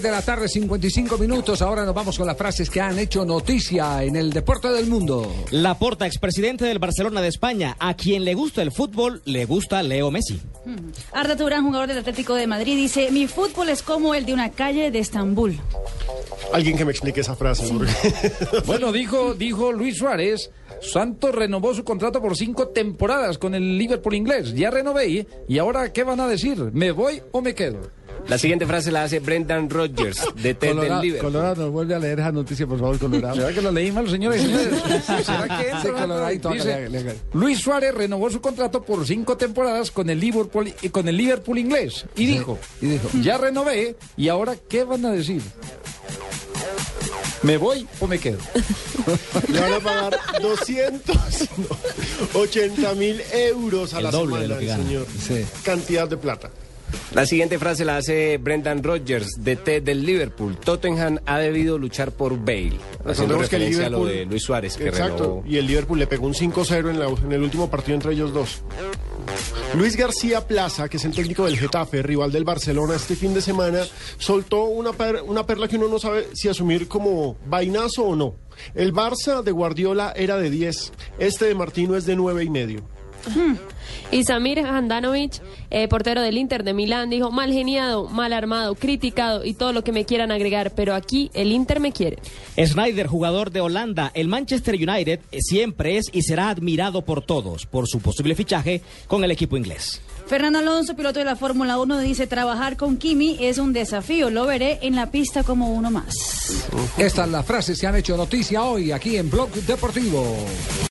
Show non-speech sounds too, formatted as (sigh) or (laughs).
De la tarde, 55 minutos. Ahora nos vamos con las frases que han hecho noticia en el deporte del mundo. Laporta, expresidente del Barcelona de España, a quien le gusta el fútbol, le gusta Leo Messi. Arda Turán, jugador del Atlético de Madrid, dice, mi fútbol es como el de una calle de Estambul. Alguien que me explique esa frase. porque- (laughs) Bueno, dijo, dijo Luis Suárez. Santos renovó su contrato por cinco temporadas con el Liverpool inglés. Ya renové. ¿Y ahora qué van a decir? ¿Me voy o me quedo? La siguiente frase la hace Brendan Rodgers, de Ted del Liverpool. Colorado, vuelve a leer esa noticia, por favor, Colorado. ¿Será que lo leí mal, señores? ¿Será que entra? Sí, coloradito, Dice. Luis Suárez renovó su contrato por cinco temporadas con el Liverpool y con el Liverpool inglés y dijo, y dijo. ya renové y ahora qué van a decir. ¿Me voy o me quedo? Le van a pagar 280 mil euros a El la doble de semana, lo que gana. señor. Sí. Cantidad de plata. La siguiente frase la hace Brendan Rodgers, de Ted del Liverpool. Tottenham ha debido luchar por Bale, haciendo Recordemos que el a lo de Luis Suárez, que Exacto. renovó. Y el Liverpool le pegó un 5-0 en, la- en el último partido entre ellos dos. Luis García Plaza, que es el técnico del Getafe, rival del Barcelona este fin de semana, soltó una, per- una perla que uno no sabe si asumir como vainazo o no. El Barça de Guardiola era de 10, este de Martino es de 9 y medio. Y Samir Handanovic, eh, portero del Inter de Milán, dijo, mal geniado, mal armado, criticado y todo lo que me quieran agregar, pero aquí el Inter me quiere. Snyder, jugador de Holanda, el Manchester United eh, siempre es y será admirado por todos por su posible fichaje con el equipo inglés. Fernando Alonso, piloto de la Fórmula 1, dice, trabajar con Kimi es un desafío, lo veré en la pista como uno más. Estas las frases que han hecho noticia hoy aquí en Blog Deportivo.